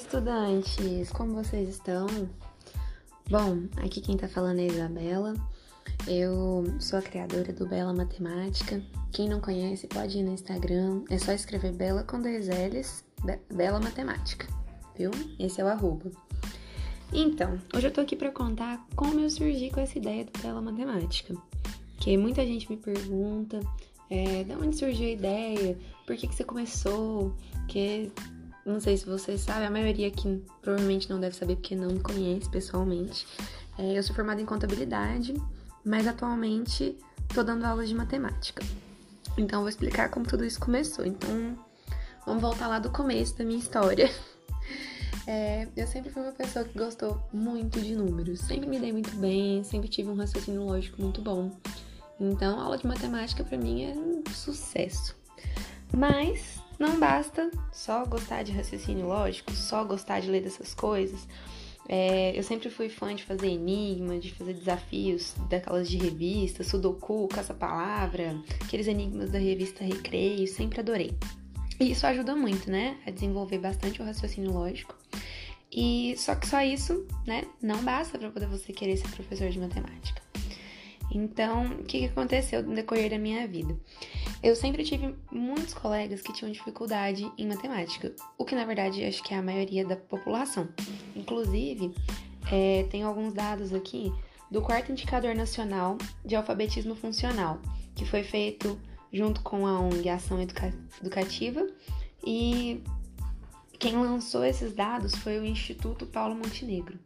estudantes! Como vocês estão? Bom, aqui quem tá falando é a Isabela. Eu sou a criadora do Bela Matemática. Quem não conhece pode ir no Instagram. É só escrever Bela com dois L's, Bela Matemática, viu? Esse é o arroba. Então, hoje eu tô aqui para contar como eu surgi com essa ideia do Bela Matemática. Que muita gente me pergunta, é, de onde surgiu a ideia, por que, que você começou, que não sei se vocês sabem, a maioria aqui provavelmente não deve saber porque não me conhece pessoalmente. É, eu sou formada em contabilidade, mas atualmente tô dando aulas de matemática. Então, vou explicar como tudo isso começou. Então, vamos voltar lá do começo da minha história. É, eu sempre fui uma pessoa que gostou muito de números, sempre me dei muito bem, sempre tive um raciocínio lógico muito bom. Então, a aula de matemática para mim era um sucesso. Mas não basta só gostar de raciocínio lógico, só gostar de ler dessas coisas. É, eu sempre fui fã de fazer enigma, de fazer desafios daquelas de revista, sudoku, caça-palavra, aqueles enigmas da revista Recreio, sempre adorei. E isso ajuda muito, né, a desenvolver bastante o raciocínio lógico. E só que só isso, né, não basta para poder você querer ser professor de matemática. Então, o que, que aconteceu no decorrer da minha vida? Eu sempre tive muitos colegas que tinham dificuldade em matemática, o que na verdade acho que é a maioria da população. Inclusive, é, tem alguns dados aqui do quarto indicador nacional de alfabetismo funcional, que foi feito junto com a ONG Ação Educa Educativa e quem lançou esses dados foi o Instituto Paulo Montenegro.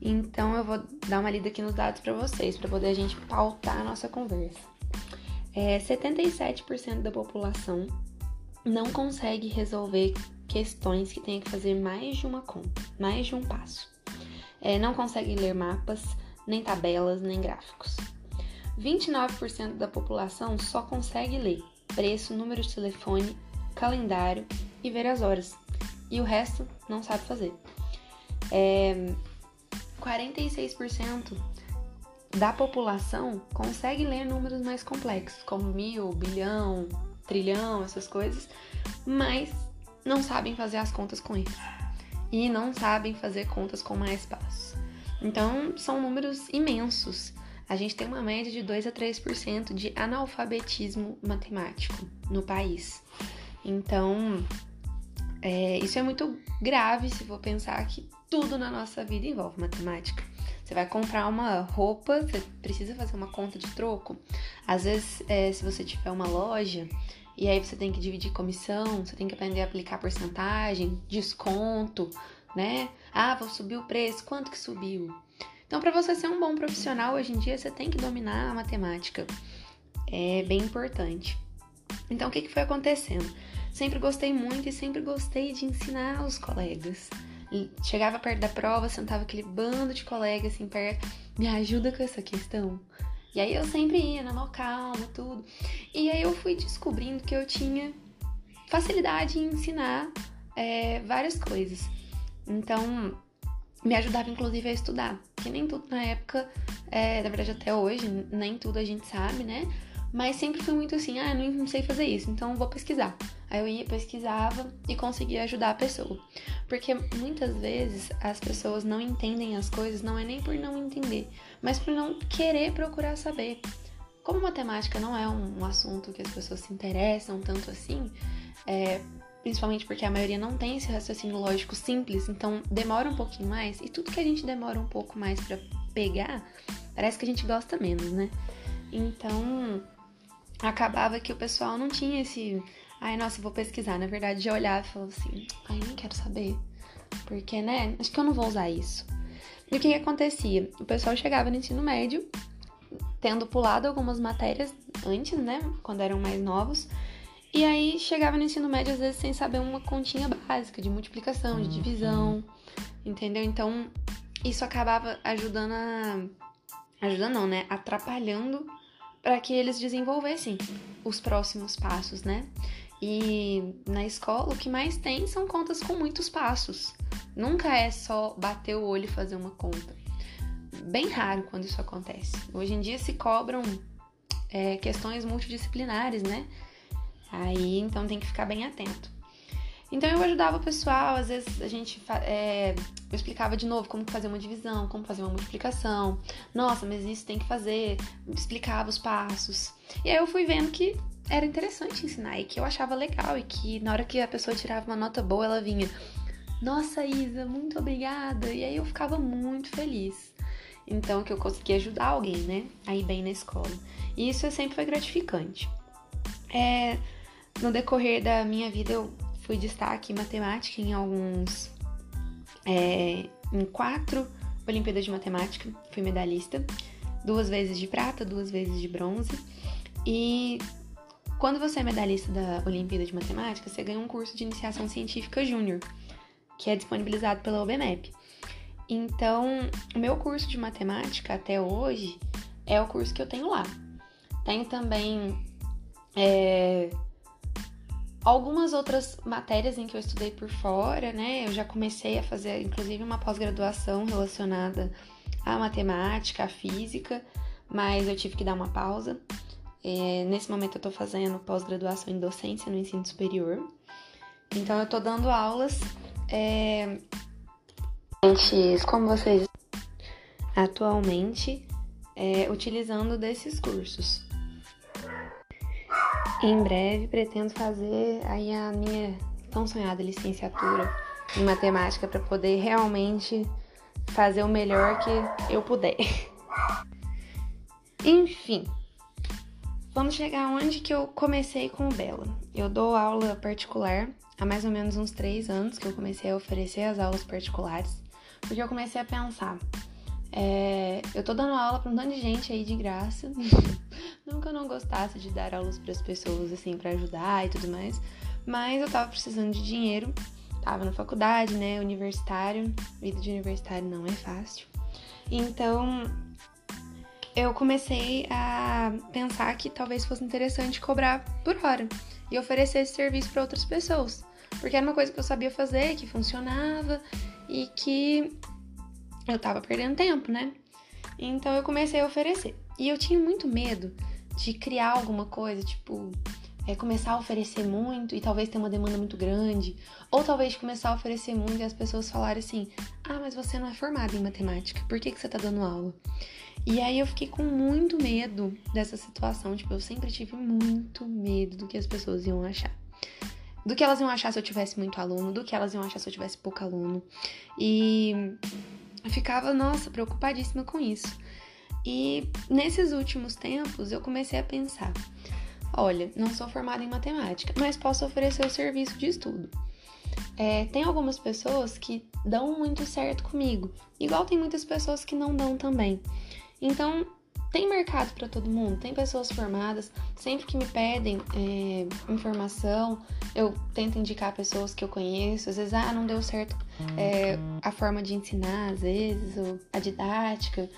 Então eu vou dar uma lida aqui nos dados para vocês, para poder a gente pautar a nossa conversa. É, 77% da população não consegue resolver questões que tenha que fazer mais de uma conta, mais de um passo. É, não consegue ler mapas, nem tabelas, nem gráficos. 29% da população só consegue ler preço, número de telefone, calendário e ver as horas. E o resto não sabe fazer. É, 46% da população consegue ler números mais complexos, como mil, bilhão, trilhão, essas coisas, mas não sabem fazer as contas com isso. E não sabem fazer contas com mais passos. Então, são números imensos. A gente tem uma média de 2 a 3% de analfabetismo matemático no país. Então, é, isso é muito grave se for pensar que tudo na nossa vida envolve matemática. Você vai comprar uma roupa, você precisa fazer uma conta de troco. Às vezes, é, se você tiver uma loja e aí você tem que dividir comissão, você tem que aprender a aplicar porcentagem, desconto, né? Ah, vou subir o preço, quanto que subiu? Então, para você ser um bom profissional hoje em dia, você tem que dominar a matemática. É bem importante. Então, o que, que foi acontecendo? Sempre gostei muito e sempre gostei de ensinar os colegas chegava perto da prova, sentava aquele bando de colegas assim perto, me ajuda com essa questão. E aí eu sempre ia na maior calma, tudo. E aí eu fui descobrindo que eu tinha facilidade em ensinar é, várias coisas. Então, me ajudava inclusive a estudar. Que nem tudo na época, é, na verdade até hoje, nem tudo a gente sabe, né? Mas sempre fui muito assim, ah, não sei fazer isso, então vou pesquisar. Aí eu ia, pesquisava e conseguia ajudar a pessoa. Porque muitas vezes as pessoas não entendem as coisas, não é nem por não entender, mas por não querer procurar saber. Como matemática não é um, assunto que as pessoas se interessam tanto assim, é, principalmente porque a maioria não tem esse raciocínio lógico simples, então demora um pouquinho mais, e tudo que a gente demora um pouco mais para pegar, parece que a gente gosta menos, né? Então, acabava que o pessoal não tinha esse Ai, nossa, vou pesquisar. Na verdade, já olhava e falava assim: ai, nem quero saber. Porque, né? Acho que eu não vou usar isso. E o que, que acontecia? O pessoal chegava no ensino médio, tendo pulado algumas matérias antes, né? Quando eram mais novos. E aí chegava no ensino médio, às vezes, sem saber uma continha básica de multiplicação, de divisão, entendeu? Então, isso acabava ajudando a. Ajudando não, né? Atrapalhando para que eles desenvolvessem os próximos passos, né? E na escola o que mais tem são contas com muitos passos. Nunca é só bater o olho e fazer uma conta. Bem raro quando isso acontece. Hoje em dia se cobram é, questões multidisciplinares, né? Aí então tem que ficar bem atento. Então eu ajudava o pessoal, às vezes a gente é, eu explicava de novo como fazer uma divisão, como fazer uma multiplicação. Nossa, mas isso tem que fazer, explicava os passos. E aí eu fui vendo que era interessante ensinar e que eu achava legal e que na hora que a pessoa tirava uma nota boa, ela vinha: "Nossa, Isa, muito obrigada". E aí eu ficava muito feliz. Então que eu consegui ajudar alguém, né, a ir bem na escola. E isso sempre foi gratificante. É, no decorrer da minha vida eu fui destaque em matemática em alguns. É, em quatro Olimpíadas de Matemática, fui medalhista, duas vezes de prata, duas vezes de bronze. E quando você é medalhista da Olimpíada de Matemática, você ganha um curso de iniciação científica júnior, que é disponibilizado pela OBMEP. Então, o meu curso de matemática até hoje é o curso que eu tenho lá. Tenho também é, algumas outras matérias em que eu estudei por fora, né? Eu já comecei a fazer, inclusive, uma pós-graduação relacionada à matemática, à física, mas eu tive que dar uma pausa. É, nesse momento eu tô fazendo pós-graduação em docência no ensino superior. Então eu tô dando aulas. É, como vocês atualmente, é, utilizando desses cursos. Em breve pretendo fazer aí a minha tão sonhada licenciatura em matemática para poder realmente fazer o melhor que eu puder. Enfim, vamos chegar onde que eu comecei com o Bela. Eu dou aula particular há mais ou menos uns três anos que eu comecei a oferecer as aulas particulares, porque eu comecei a pensar, é, eu tô dando aula pra um monte de gente aí de graça. que eu não gostasse de dar aulas para as pessoas, assim, para ajudar e tudo mais. Mas eu tava precisando de dinheiro. Tava na faculdade, né? Universitário. Vida de universitário não é fácil. Então, eu comecei a pensar que talvez fosse interessante cobrar por hora e oferecer esse serviço para outras pessoas. Porque era uma coisa que eu sabia fazer, que funcionava e que eu tava perdendo tempo, né? Então eu comecei a oferecer. E eu tinha muito medo de criar alguma coisa, tipo, é, começar a oferecer muito e talvez ter uma demanda muito grande, ou talvez começar a oferecer muito e as pessoas falarem assim: ah, mas você não é formada em matemática, por que, que você tá dando aula? E aí eu fiquei com muito medo dessa situação, tipo, eu sempre tive muito medo do que as pessoas iam achar. Do que elas iam achar se eu tivesse muito aluno, do que elas iam achar se eu tivesse pouco aluno. E eu ficava, nossa, preocupadíssima com isso. E nesses últimos tempos eu comecei a pensar: olha, não sou formada em matemática, mas posso oferecer o serviço de estudo. É, tem algumas pessoas que dão muito certo comigo, igual tem muitas pessoas que não dão também. Então, tem mercado para todo mundo, tem pessoas formadas. Sempre que me pedem é, informação, eu tento indicar pessoas que eu conheço. Às vezes, ah, não deu certo é, a forma de ensinar, às vezes, ou a didática.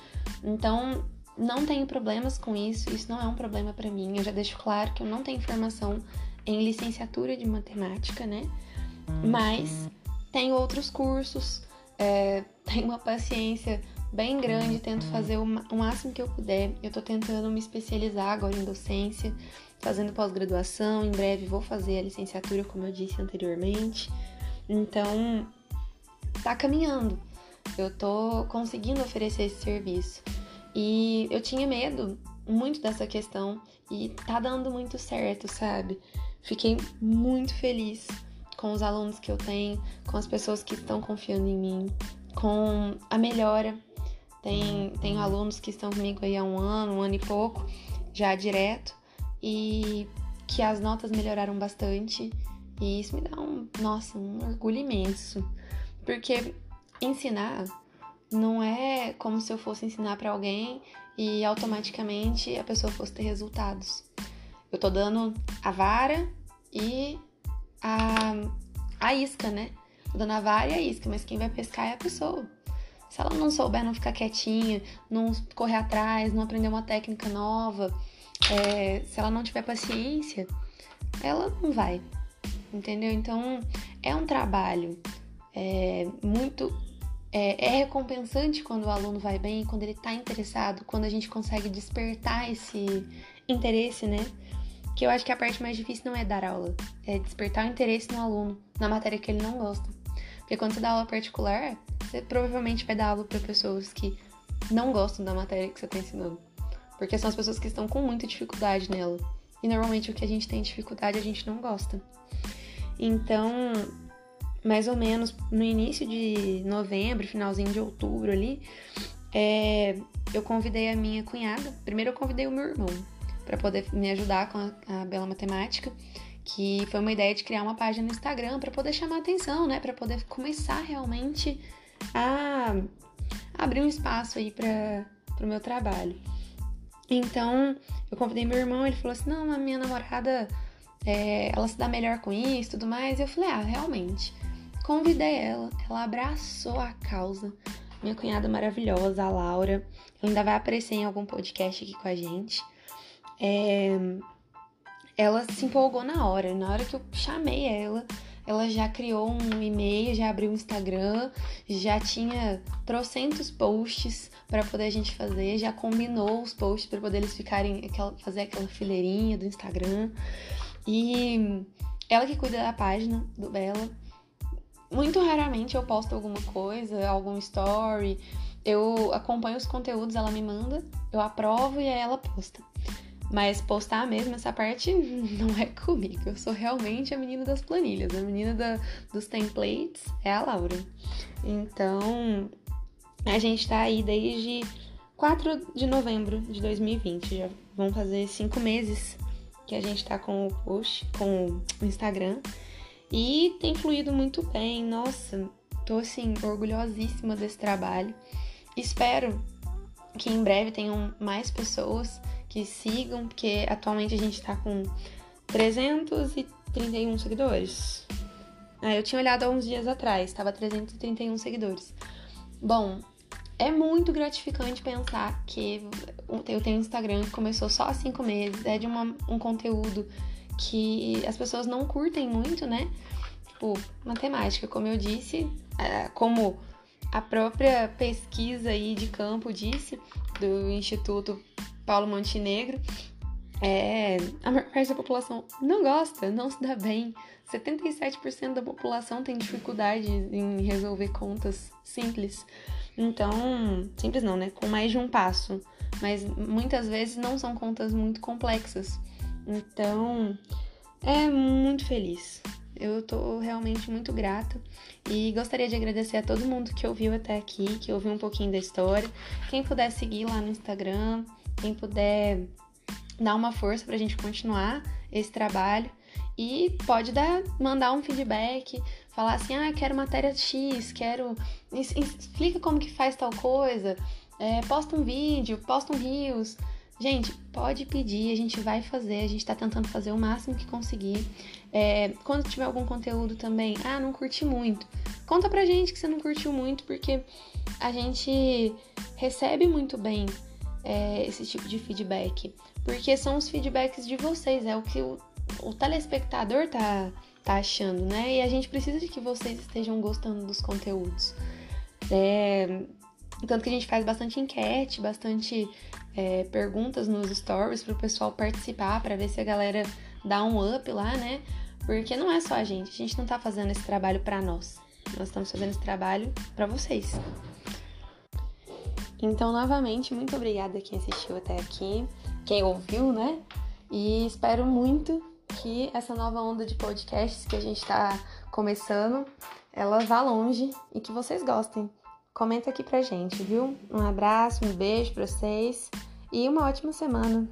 Então, não tenho problemas com isso, isso não é um problema para mim. Eu já deixo claro que eu não tenho formação em licenciatura de matemática, né? Mas tenho outros cursos, é, tenho uma paciência bem grande, tento fazer o, máximo que eu puder. Eu tô tentando me especializar agora em docência, fazendo pós-graduação. Em breve vou fazer a licenciatura, como eu disse anteriormente. Então, tá caminhando. Eu tô conseguindo oferecer esse serviço. E eu tinha medo muito dessa questão e tá dando muito certo, sabe? Fiquei muito feliz com os alunos que eu tenho, com as pessoas que estão confiando em mim, com a melhora tem, tenho alunos que estão comigo aí há um ano, um ano e pouco, já direto, e que as notas melhoraram bastante. E isso me dá um, nossa, um orgulho imenso. Porque ensinar não é como se eu fosse ensinar para alguém e automaticamente a pessoa fosse ter resultados. Eu tô dando a vara e a, a isca, né? Tô dando a vara e a isca, mas quem vai pescar é a pessoa. Se ela não souber não ficar quietinha, não correr atrás, não aprender uma técnica nova, é, se ela não tiver paciência, ela não vai, entendeu? Então é um trabalho é, muito. É, é, recompensante quando o aluno vai bem, quando ele está interessado, quando a gente consegue despertar esse interesse, né? que eu acho que a parte mais difícil não é dar aula, é despertar o interesse no aluno, na matéria que ele não gosta. Porque quando você dá aula particular, você provavelmente vai dar aula para pessoas que não gostam da matéria que você está ensinando. Porque são as pessoas que estão com muita dificuldade nela. E normalmente o que a gente tem dificuldade a gente não gosta. Então, mais ou menos no início de novembro, finalzinho de outubro ali, é, eu convidei a minha cunhada. Primeiro eu convidei o meu irmão para poder me ajudar com a, a, Bela Matemática, que foi uma ideia de criar uma página no Instagram para poder chamar atenção, né, para poder começar realmente a abrir um espaço aí para o meu trabalho. Então, eu convidei meu irmão, ele falou assim: não, a minha namorada, é, ela se dá melhor com isso tudo mais. E eu falei: ah, realmente. Convidei ela, ela abraçou a causa. Minha cunhada maravilhosa, a Laura, ainda vai aparecer em algum podcast aqui com a gente. É, ela se empolgou na hora, na hora que eu chamei ela, ela já criou um e-mail, já abriu um Instagram, já tinha trocentos posts para poder a gente fazer, já combinou os posts para poder eles ficarem aquela, fazer aquela fileirinha do Instagram. E ela que cuida da página do Bela. Muito raramente eu posto alguma coisa, algum story. Eu acompanho os conteúdos, ela me manda, eu aprovo e aí ela posta. Mas postar mesmo essa parte não é comigo. Eu sou realmente a menina das planilhas. A menina da, dos templates é a Laura. Então, a gente tá aí desde 4 de novembro de 2020. Já vão fazer cinco meses que a gente tá com o post, com o Instagram. E tem fluído muito bem. Nossa, tô assim, orgulhosíssima desse trabalho. Espero que em breve tenham mais pessoas que sigam, porque atualmente a gente tá com 331 seguidores. Ah, eu tinha olhado há uns dias atrás, estava 331 seguidores. Bom, é muito gratificante pensar que eu tenho um Instagram que começou só há cinco meses, é de uma, um conteúdo que as pessoas não curtem muito, né? Tipo, matemática, como eu disse, é, como a própria pesquisa aí de campo disse, do Instituto Paulo Montenegro, é, a maior parte da população não gosta, não se dá bem. 77% da população tem dificuldade em resolver contas simples. Então, simples não, né? Com mais de um passo. Mas muitas vezes não são contas muito complexas. Então, é muito feliz. Eu tô realmente muito grata e gostaria de agradecer a todo mundo que ouviu até aqui, que ouviu um pouquinho da história. Quem puder seguir lá no Instagram, quem puder dar uma força para a gente continuar esse trabalho e pode dar, mandar um feedback, falar assim, ah, quero matéria X, quero explica como que faz tal coisa, é, posta um vídeo, posta um rios. Gente, pode pedir, a gente vai fazer, a gente tá tentando fazer o máximo que conseguir. É, quando tiver algum conteúdo também, ah, não curti muito. Conta pra gente que você não curtiu muito, porque a gente recebe muito bem é, esse tipo de feedback. Porque são os feedbacks de vocês, é o que o, o telespectador tá, tá achando, né? E a gente precisa de que vocês estejam gostando dos conteúdos. É, tanto que a gente faz bastante enquete, bastante é, perguntas nos stories para o pessoal participar, para ver se a galera dá um up lá, né? Porque não é só a gente, a gente não tá fazendo esse trabalho para nós. Nós estamos fazendo esse trabalho para vocês. Então, novamente, muito obrigada quem assistiu até aqui, quem ouviu, né? E espero muito que essa nova onda de podcasts que a gente está começando, ela vá longe e que vocês gostem. Comenta aqui pra gente, viu? Um abraço, um beijo pra vocês e uma ótima semana.